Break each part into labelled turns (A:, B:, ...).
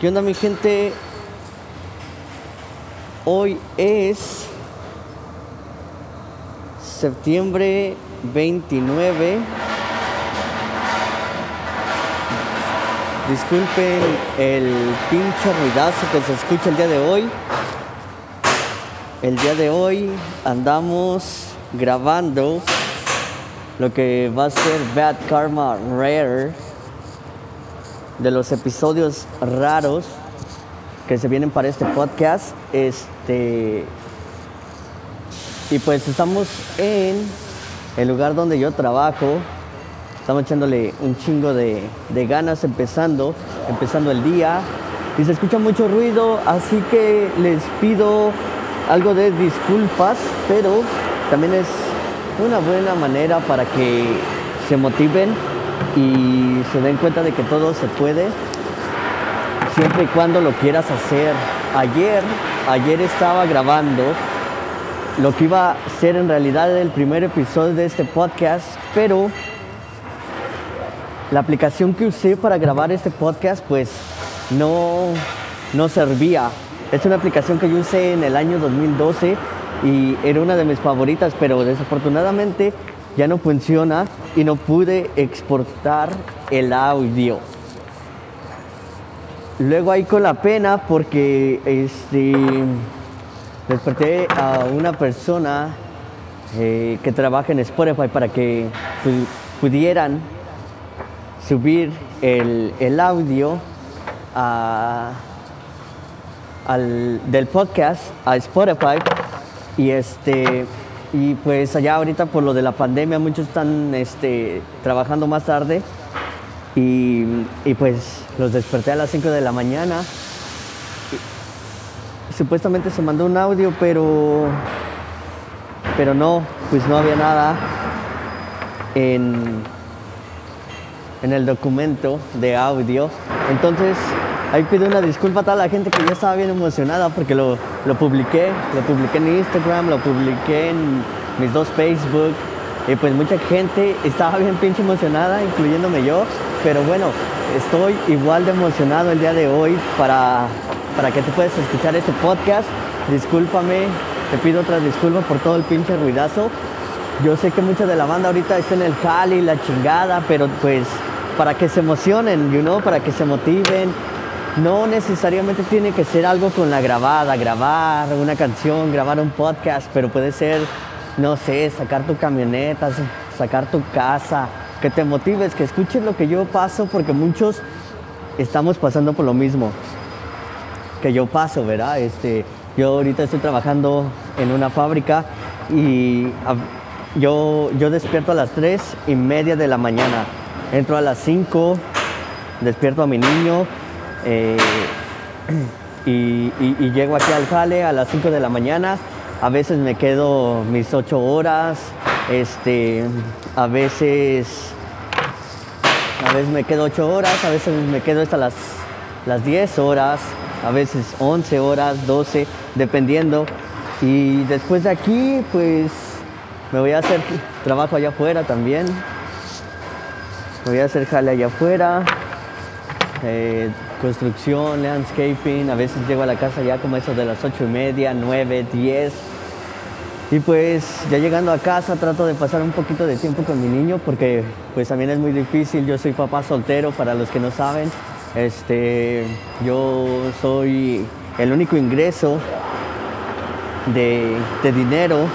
A: ¿Qué onda mi gente? Hoy es septiembre 29. Disculpen el pinche ruidazo que se escucha el día de hoy. El día de hoy andamos grabando lo que va a ser Bad Karma Rare de los episodios raros que se vienen para este podcast. Este y pues estamos en el lugar donde yo trabajo. Estamos echándole un chingo de, ganas empezando, empezando el día. Y se escucha mucho ruido, así que les pido algo de disculpas, pero también es una buena manera para que se motiven y se den cuenta de que todo se puede siempre y cuando lo quieras hacer. Ayer, ayer estaba grabando lo que iba a ser en realidad el primer episodio de este podcast, pero la aplicación que usé para grabar este podcast pues no, no servía. Es una aplicación que yo usé en el año 2012 y era una de mis favoritas, pero desafortunadamente ya no funciona y no pude exportar el audio. Luego ahí con la pena porque este, desperté a una persona eh, que trabaja en Spotify para que pudieran subir el, el audio a, al, del podcast a Spotify y este y pues allá ahorita por lo de la pandemia muchos están este, trabajando más tarde y, pues los desperté a las 5 de la mañana. supuestamente se mandó un audio, pero, pero no, pues no había nada en, en el documento de audio. Entonces ahí pido una disculpa a toda la gente que ya estaba bien emocionada porque lo, lo publiqué, lo publiqué en Instagram, lo publiqué en mis dos Facebook y pues mucha gente estaba bien pinche emocionada, incluyéndome yo, pero bueno, estoy igual de emocionado el día de hoy para, para que tú puedas escuchar este podcast. Discúlpame, te pido otra disculpa por todo el pinche ruidazo. Yo sé que mucha de la banda ahorita está en el Cali, la chingada, pero pues para que se emocionen, you know, para que se motiven, no necesariamente tiene que ser algo con la grabada, grabar una canción, grabar un podcast, pero puede ser, no sé, sacar tu camioneta, sacar tu casa, que te motives, que escuches lo que yo paso, porque muchos estamos pasando por lo mismo que yo paso, ¿verdad? Este, yo ahorita estoy trabajando en una fábrica y yo, yo despierto a las 3 y media de la mañana. Entro a las 5, despierto a mi niño, eh, y, llego aquí al jale a las 5 de la mañana. A veces me quedo mis 8 horas, este, a veces, a veces me quedo 8 horas, a veces me quedo hasta las, las 10 horas, a veces 11 horas, 12, dependiendo. Y después de aquí, pues me voy a hacer trabajo allá afuera también. Me voy a hacer jale allá afuera. Eh, construcción, landscaping, a veces llego a la casa ya como eso de las ocho y media, 9, 10. Y pues ya llegando a casa trato de pasar un poquito de tiempo con mi niño porque pues también es muy difícil, yo soy papá soltero para los que no saben. Este, yo soy el único ingreso de, dinero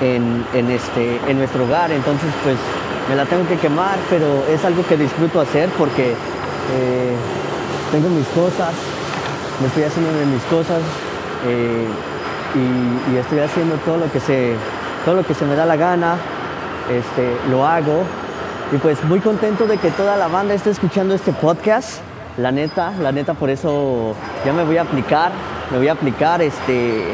A: en, este, en nuestro hogar, entonces pues me la tengo que quemar, pero es algo que disfruto hacer porque eh, tengo mis cosas, me estoy haciendo de mis cosas eh, y, estoy haciendo todo lo que se, todo lo que se me da la gana, este, lo hago. Y pues muy contento de que toda la banda esté escuchando este podcast. La neta, la neta, por eso ya me voy a aplicar, me voy a aplicar, este,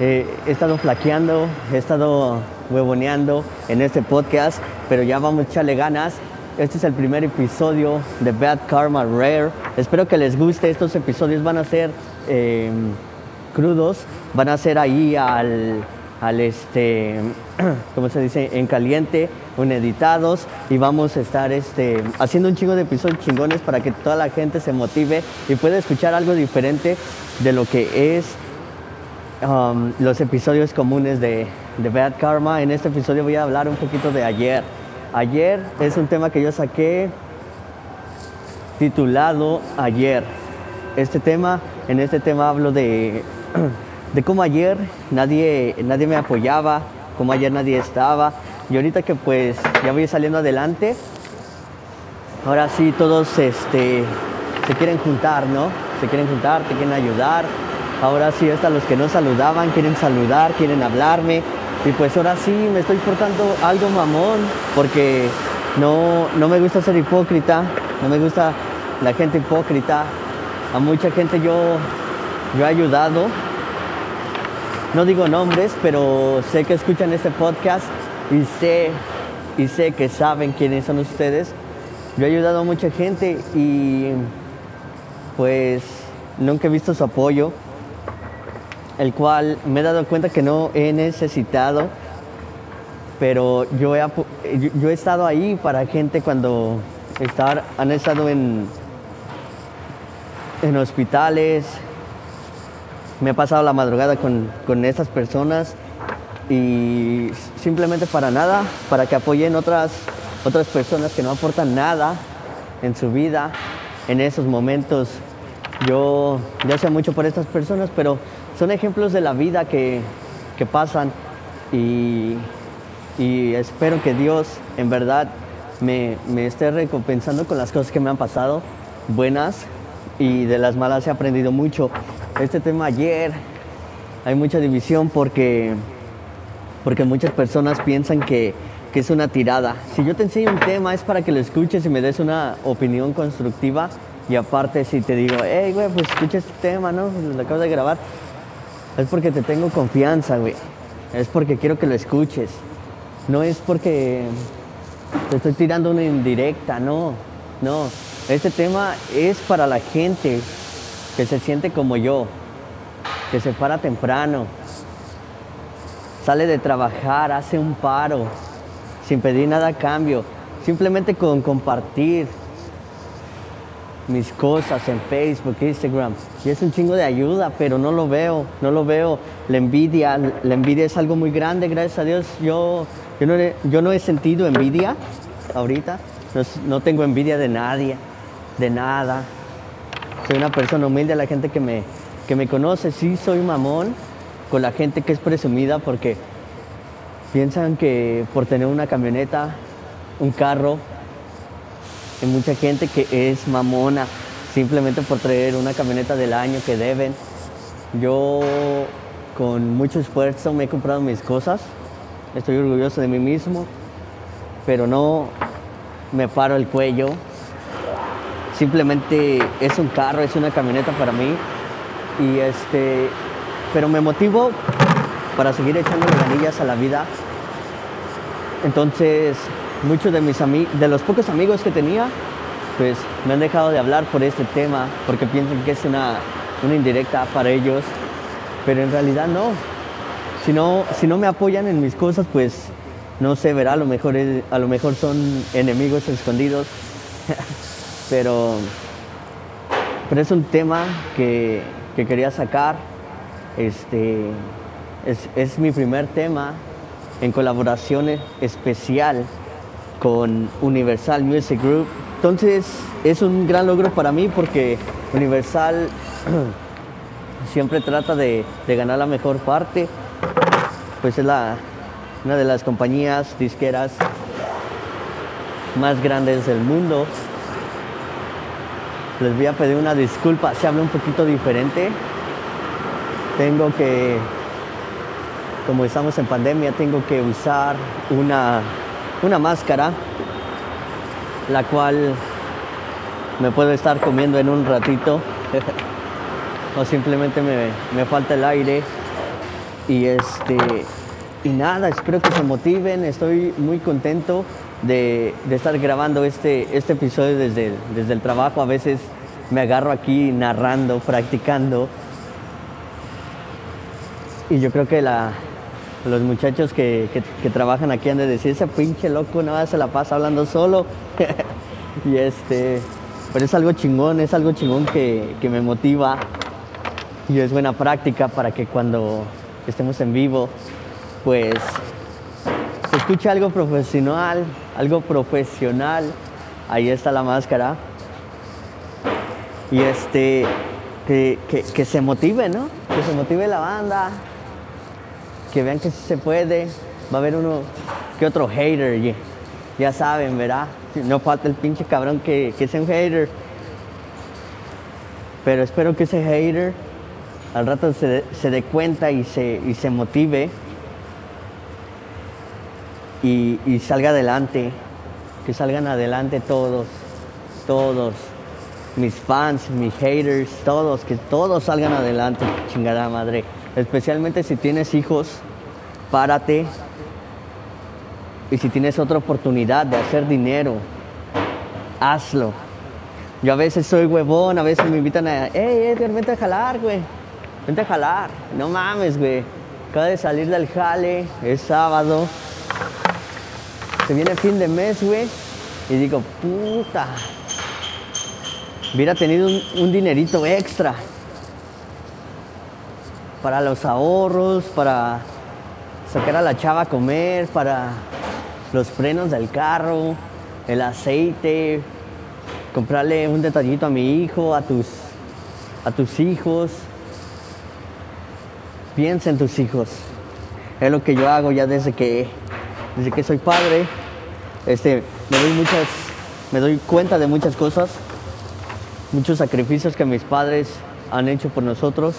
A: eh, he estado flaqueando, he estado huevoneando en este podcast, pero ya vamos a echarle ganas este es el primer episodio de Bad Karma Rare. Espero que les guste. Estos episodios van a ser em, crudos, van a ser ahí al, al este, ¿cómo se dice? En caliente, un editados y vamos a estar este, haciendo un chingo de episodios chingones para que toda la gente se motive y pueda escuchar algo diferente de lo que es um, los episodios comunes de Bad Karma. En este episodio voy a hablar un poquito de ayer. Ayer es un tema que yo saqué titulado Ayer. Este tema, en este tema hablo de de cómo ayer nadie, nadie me apoyaba, cómo ayer nadie estaba. Y ahorita que pues ya voy saliendo adelante, ahora sí todos este, se quieren juntar, ¿no? Se quieren juntar, te quieren ayudar. Ahora sí hasta los que no saludaban quieren saludar, quieren hablarme. Y pues ahora sí me estoy portando algo mamón porque no, no me gusta ser hipócrita, no me gusta la gente hipócrita. A mucha gente yo, yo he ayudado, no digo nombres, pero sé que escuchan este podcast y sé, y sé que saben quiénes son ustedes. Yo he ayudado a mucha gente y pues nunca he visto su apoyo, el cual me he dado cuenta que no he necesitado, pero yo he, yo he estado ahí para gente cuando estar, han estado en, en hospitales, me he pasado la madrugada con, con estas personas y simplemente para nada, para que apoyen otras, otras personas que no aportan nada en su vida en esos momentos. Yo sé mucho por estas personas, pero son ejemplos de la vida que, que pasan y, y, espero que Dios en verdad me, me esté recompensando con las cosas que me han pasado, buenas y de las malas he aprendido mucho este tema ayer hay mucha división porque, porque muchas personas piensan que, es una tirada. Si yo te enseño un tema es para que lo escuches y me des una opinión constructiva y aparte si te digo, hey, güey, pues escucha este tema, ¿no? Lo acabo de grabar. Es porque te tengo confianza, güey. Es porque quiero que lo escuches. No es porque te estoy tirando una indirecta, no. No. Este tema es para la gente que se siente como yo, que se para temprano, sale de trabajar, hace un paro, sin pedir nada a cambio, simplemente con compartir mis cosas en Facebook, Instagram. Y es un chingo de ayuda, pero no lo veo, no lo veo. La envidia, la envidia es algo muy grande, gracias a Dios. Yo, yo, no, he, yo no he sentido envidia ahorita, no, no tengo envidia de nadie, de nada. Soy una persona humilde, la gente que me, que me conoce, sí soy mamón con la gente que es presumida porque piensan que por tener una camioneta, un carro, hay mucha gente que es mamona simplemente por traer una camioneta del año que deben. Yo con mucho esfuerzo me he comprado mis cosas, estoy orgulloso de mí mismo, pero no me paro el cuello simplemente es un carro, es una camioneta para mí. Y este, pero me motivo para seguir echando ganillas a la vida. Entonces, muchos de mis de los pocos amigos que tenía, pues me han dejado de hablar por este tema, porque piensan que es una, una indirecta para ellos, pero en realidad no. Si no, si no me apoyan en mis cosas, pues no sé, verá, a lo mejor, a lo mejor son enemigos escondidos. pero, pero es un tema que, quería sacar. Este, es, mi primer tema en colaboración especial con Universal Music Group. Entonces es un gran logro para mí porque Universal siempre trata de, ganar la mejor parte. Pues es la, una de las compañías disqueras más grandes del mundo les voy a pedir una disculpa se habla un poquito diferente. Tengo que, como estamos en pandemia, tengo que usar una, una máscara, la cual me puedo estar comiendo en un ratito. o simplemente me, me, falta el aire. Y este. Y nada, espero que se motiven. Estoy muy contento de, estar grabando este, este episodio desde desde el trabajo. A veces me agarro aquí narrando, practicando. Y yo creo que la, los muchachos que, trabajan aquí han de decir, ese pinche loco nada se la pasa hablando solo. y este, pero es algo chingón, es algo chingón que, que me motiva y es buena práctica para que cuando estemos en vivo, pues se escuche algo profesional, algo profesional. Ahí está la máscara. Y este, que, que se motive, ¿no? Que se motive la banda, que vean que se puede. Va a haber uno que otro hater, ya saben, ¿verdad? No falta el pinche cabrón que, que sea un hater. Pero espero que ese hater al rato se, se dé cuenta y se, y se motive y salga adelante. Que salgan adelante todos, todos mis fans, mis haters, todos, que todos salgan adelante, chingada madre. Especialmente si tienes hijos, párate. Y si tienes otra oportunidad de hacer dinero, hazlo. Yo a veces soy huevón, a veces me invitan a, hey Edgar, vente a jalar, güey. Vente a jalar. No mames, güey. Acaba de salir del jale, es sábado. Se viene fin de mes, güey. Y digo, puta. Hubiera tenido un dinerito extra para los ahorros, para sacar a la chava a comer, para los frenos del carro, el aceite, comprarle un detallito a mi hijo, a tus, a tus hijos. Piensa en tus hijos. Es lo que yo hago ya desde que, desde que soy padre. Este, me doy muchas, me doy cuenta de muchas cosas, muchos sacrificios que mis padres han hecho por nosotros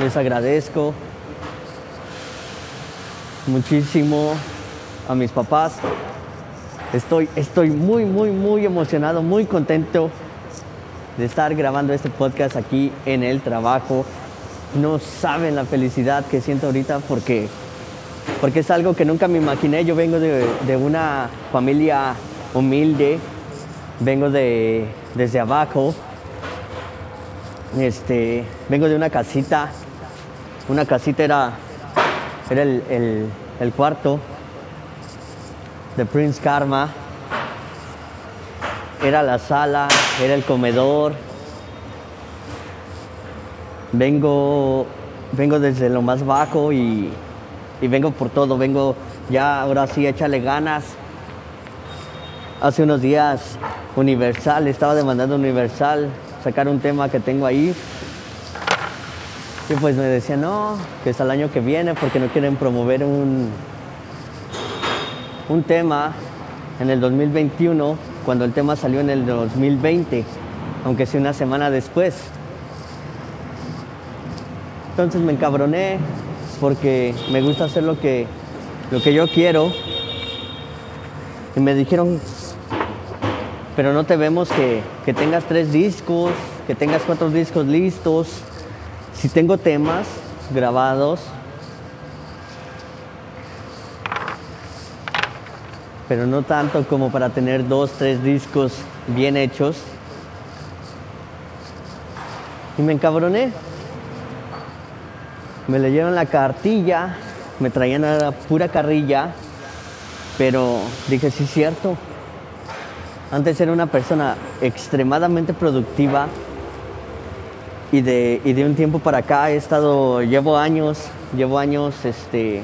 A: les agradezco muchísimo a mis papás. Estoy, estoy muy, muy, muy emocionado, muy contento de estar grabando este podcast aquí en el trabajo. No saben la felicidad que siento ahorita porque, porque es algo que nunca me imaginé. Yo vengo de, de una familia humilde, vengo de, desde abajo, este, vengo de una casita una casita era, era el, cuarto de Prince Karma, era la sala, era el comedor. Vengo, vengo desde lo más bajo y, y vengo por todo, vengo ya ahora sí, échale ganas. Hace unos días Universal, estaba demandando Universal sacar un tema que tengo ahí y pues me decía no, que es al año que viene porque no quieren promover un, un tema en el 2021 cuando el tema salió en el 2020, aunque sea una semana después. Entonces me encabroné porque me gusta hacer lo que, lo que yo quiero. Y me dijeron, pero no te vemos que, que tengas tres discos, que tengas cuatro discos listos si tengo temas grabados, pero no tanto como para tener dos, tres discos bien hechos. Y me encabroné. Me leyeron la cartilla, me traían la pura carrilla, pero dije, sí es cierto. Antes era una persona extremadamente productiva, y de, y de un tiempo para acá he estado, llevo años, llevo años este,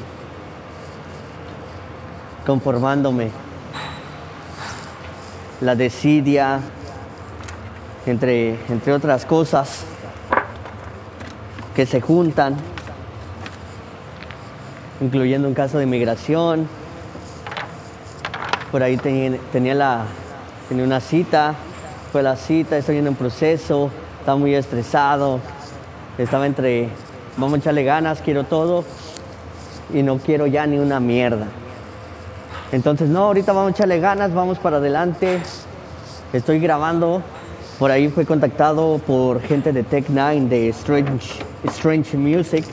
A: conformándome. La desidia, entre, entre otras cosas, que se juntan, incluyendo un caso de migración. Por ahí tenía, tenía, la, tenía una cita, fue la cita, estoy en un proceso, estaba muy estresado, estaba entre, vamos a echarle ganas, quiero todo y no quiero ya ni una mierda. Entonces, no, ahorita vamos a echarle ganas, vamos para adelante. Estoy grabando, por ahí fue contactado por gente de Tech Nine, de Strange, Strange Music,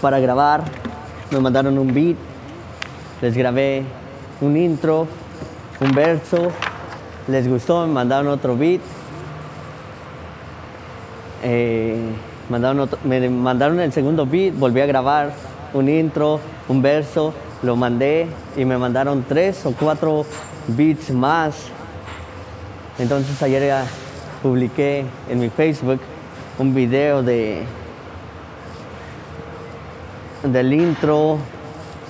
A: para grabar. Me mandaron un beat, les grabé un intro, un verso, les gustó, me mandaron otro beat eh, mandaron me mandaron el segundo beat, volví a grabar un intro, un verso, lo mandé y me mandaron tres o cuatro beats más. Entonces ayer ya publiqué en mi Facebook un video de del intro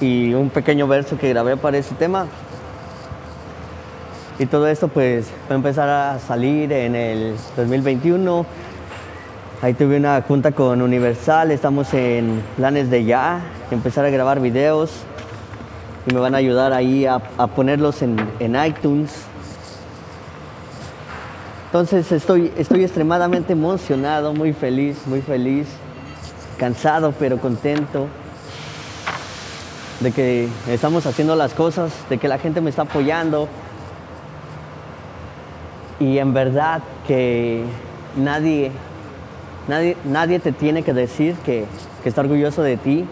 A: y un pequeño verso que grabé para ese tema. Y todo esto pues va a empezar a salir en el 2021. Ahí tuve una junta con Universal, estamos en planes de ya, empezar a grabar videos y me van a ayudar ahí a, ponerlos en, iTunes. Entonces estoy, estoy extremadamente emocionado, muy feliz, muy feliz, cansado pero contento de que estamos haciendo las cosas, de que la gente me está apoyando. Y en verdad que nadie, nadie, nadie te tiene que decir que, está orgulloso de ti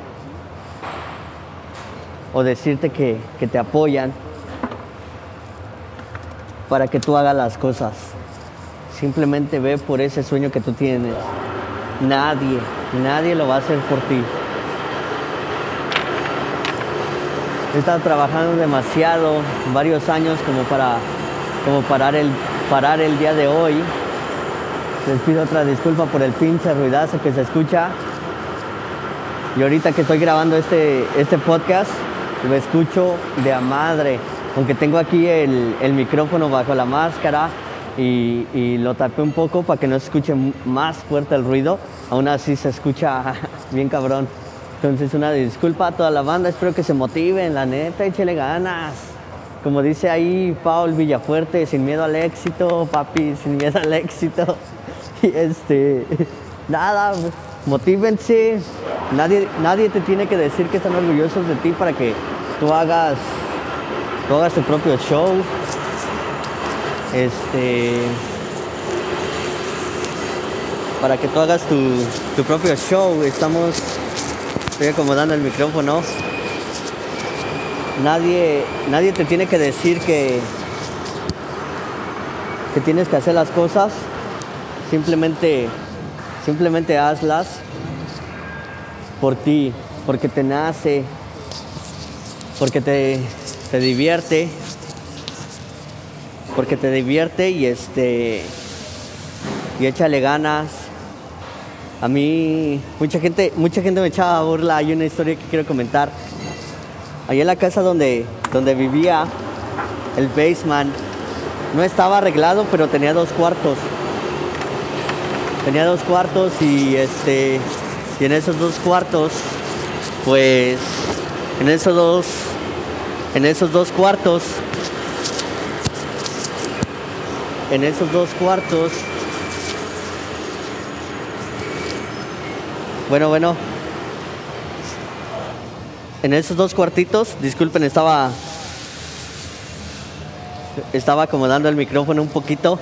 A: o decirte que, que te apoyan para que tú hagas las cosas. Simplemente ve por ese sueño que tú tienes. Nadie, nadie lo va a hacer por ti. He estado trabajando demasiado, varios años como para como parar el, parar el día de hoy. Les pido otra disculpa por el pinche ruidazo que se escucha. Y ahorita que estoy grabando este, este podcast, lo escucho de a madre. Aunque tengo aquí el, micrófono bajo la máscara y, y, lo tapé un poco para que no se escuche más fuerte el ruido, aún así se escucha bien cabrón. Entonces una disculpa a toda la banda, espero que se motiven, la neta, échele ganas. Como dice ahí Paul Villafuerte, sin miedo al éxito, papi, sin miedo al éxito. Este, nada, motívense. Nadie, nadie te tiene que decir que están orgullosos de ti para que tú hagas, tú hagas tu propio show. Este, para que tú hagas tu, tu propio show. Estamos Estoy acomodando el micrófono. Nadie, nadie te tiene que decir que, que tienes que hacer las cosas. Simplemente, simplemente hazlas por ti, porque te nace, porque te, te divierte, porque te divierte y este y échale ganas a mí, mucha gente, mucha gente me echaba burla. Hay una historia que quiero comentar. Allí en la casa donde, donde vivía, el basement, no estaba arreglado, pero tenía dos cuartos. Tenía dos cuartos y este. Y en esos dos cuartos, pues. En esos dos. En esos dos cuartos. En esos dos cuartos Bueno, bueno. En esos dos cuartitos, disculpen, estaba. Estaba acomodando el micrófono un poquito.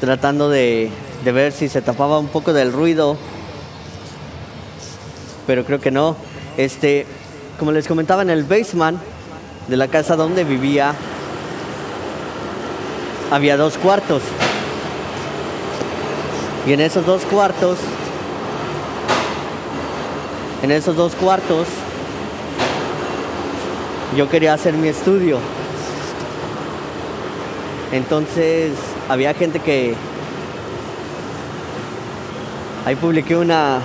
A: Tratando de, de ver si se tapaba un poco del ruido. Pero creo que no. Este, como les comentaba en el basement de la casa donde vivía, había dos cuartos. Y en esos dos cuartos, en esos dos cuartos, yo quería hacer mi estudio. Entonces había gente que ahí publiqué una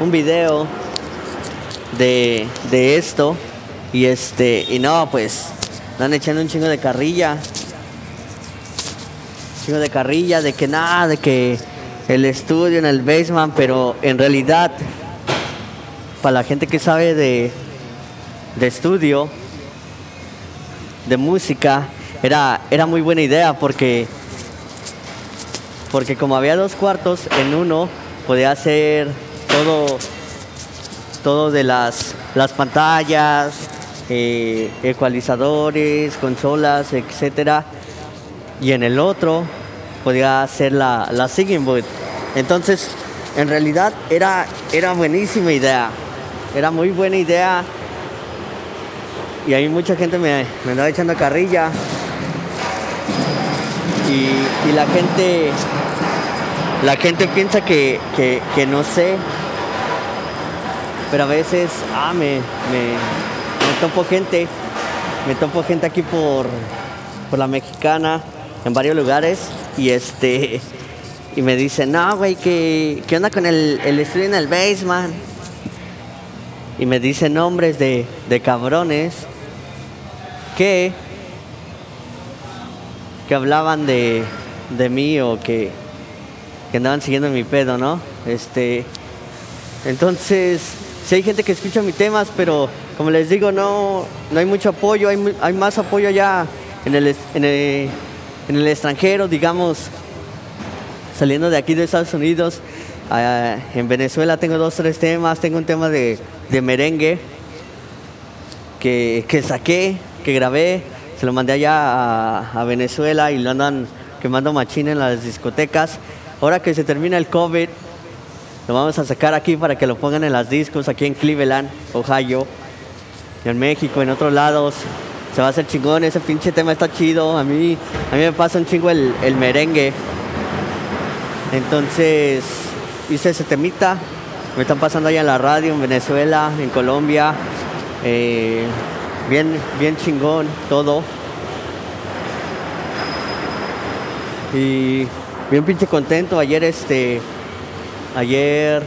A: un video de, de esto y este y no pues están echando un chingo de carrilla un chingo de carrilla de que nada de que el estudio en el basement, pero en realidad, para la gente que sabe de, de estudio, de música, era, era muy buena idea porque, porque como había dos cuartos, en uno podía hacer todo, todo de las, las pantallas, eh, ecualizadores, consolas, etcétera, y en el otro podía ser la, la singing booth. Entonces, en realidad era, era buenísima idea. Era muy buena idea. Y ahí mucha gente me, me andaba echando carrilla. Y, y, la gente la gente piensa que, que, no sé. Pero a veces, ah, me, me, me topo gente. Me topo gente aquí por, por la mexicana, en varios lugares. Y este. Y me dicen, no, güey, ¿qué, ¿qué onda con el, el estudio en el basement? Y me dicen nombres de, de cabrones que, que hablaban de, de mí o que, que andaban siguiendo mi pedo, ¿no? Este, entonces, sí hay gente que escucha mis temas, pero como les digo, no, no hay mucho apoyo, hay, hay más apoyo allá en el, en, el, extranjero, digamos, saliendo de aquí de Estados Unidos. Ah, en Venezuela tengo dos, tres temas, tengo un tema de, de merengue que, que saqué, que grabé, se lo mandé allá a, Venezuela y lo andan quemando machín en las discotecas. Ahora que se termina el COVID, lo vamos a sacar aquí para que lo pongan en las discos, aquí en Cleveland, Ohio, en México, en otros lados. Se va a hacer chingón, ese pinche tema está chido. A mí, a mí me pasa un chingo el, merengue. Entonces hice ese temita. Me están pasando allá en la radio, en Venezuela, en Colombia. Eh, bien, bien chingón todo. Y bien pinche contento. Ayer este. Ayer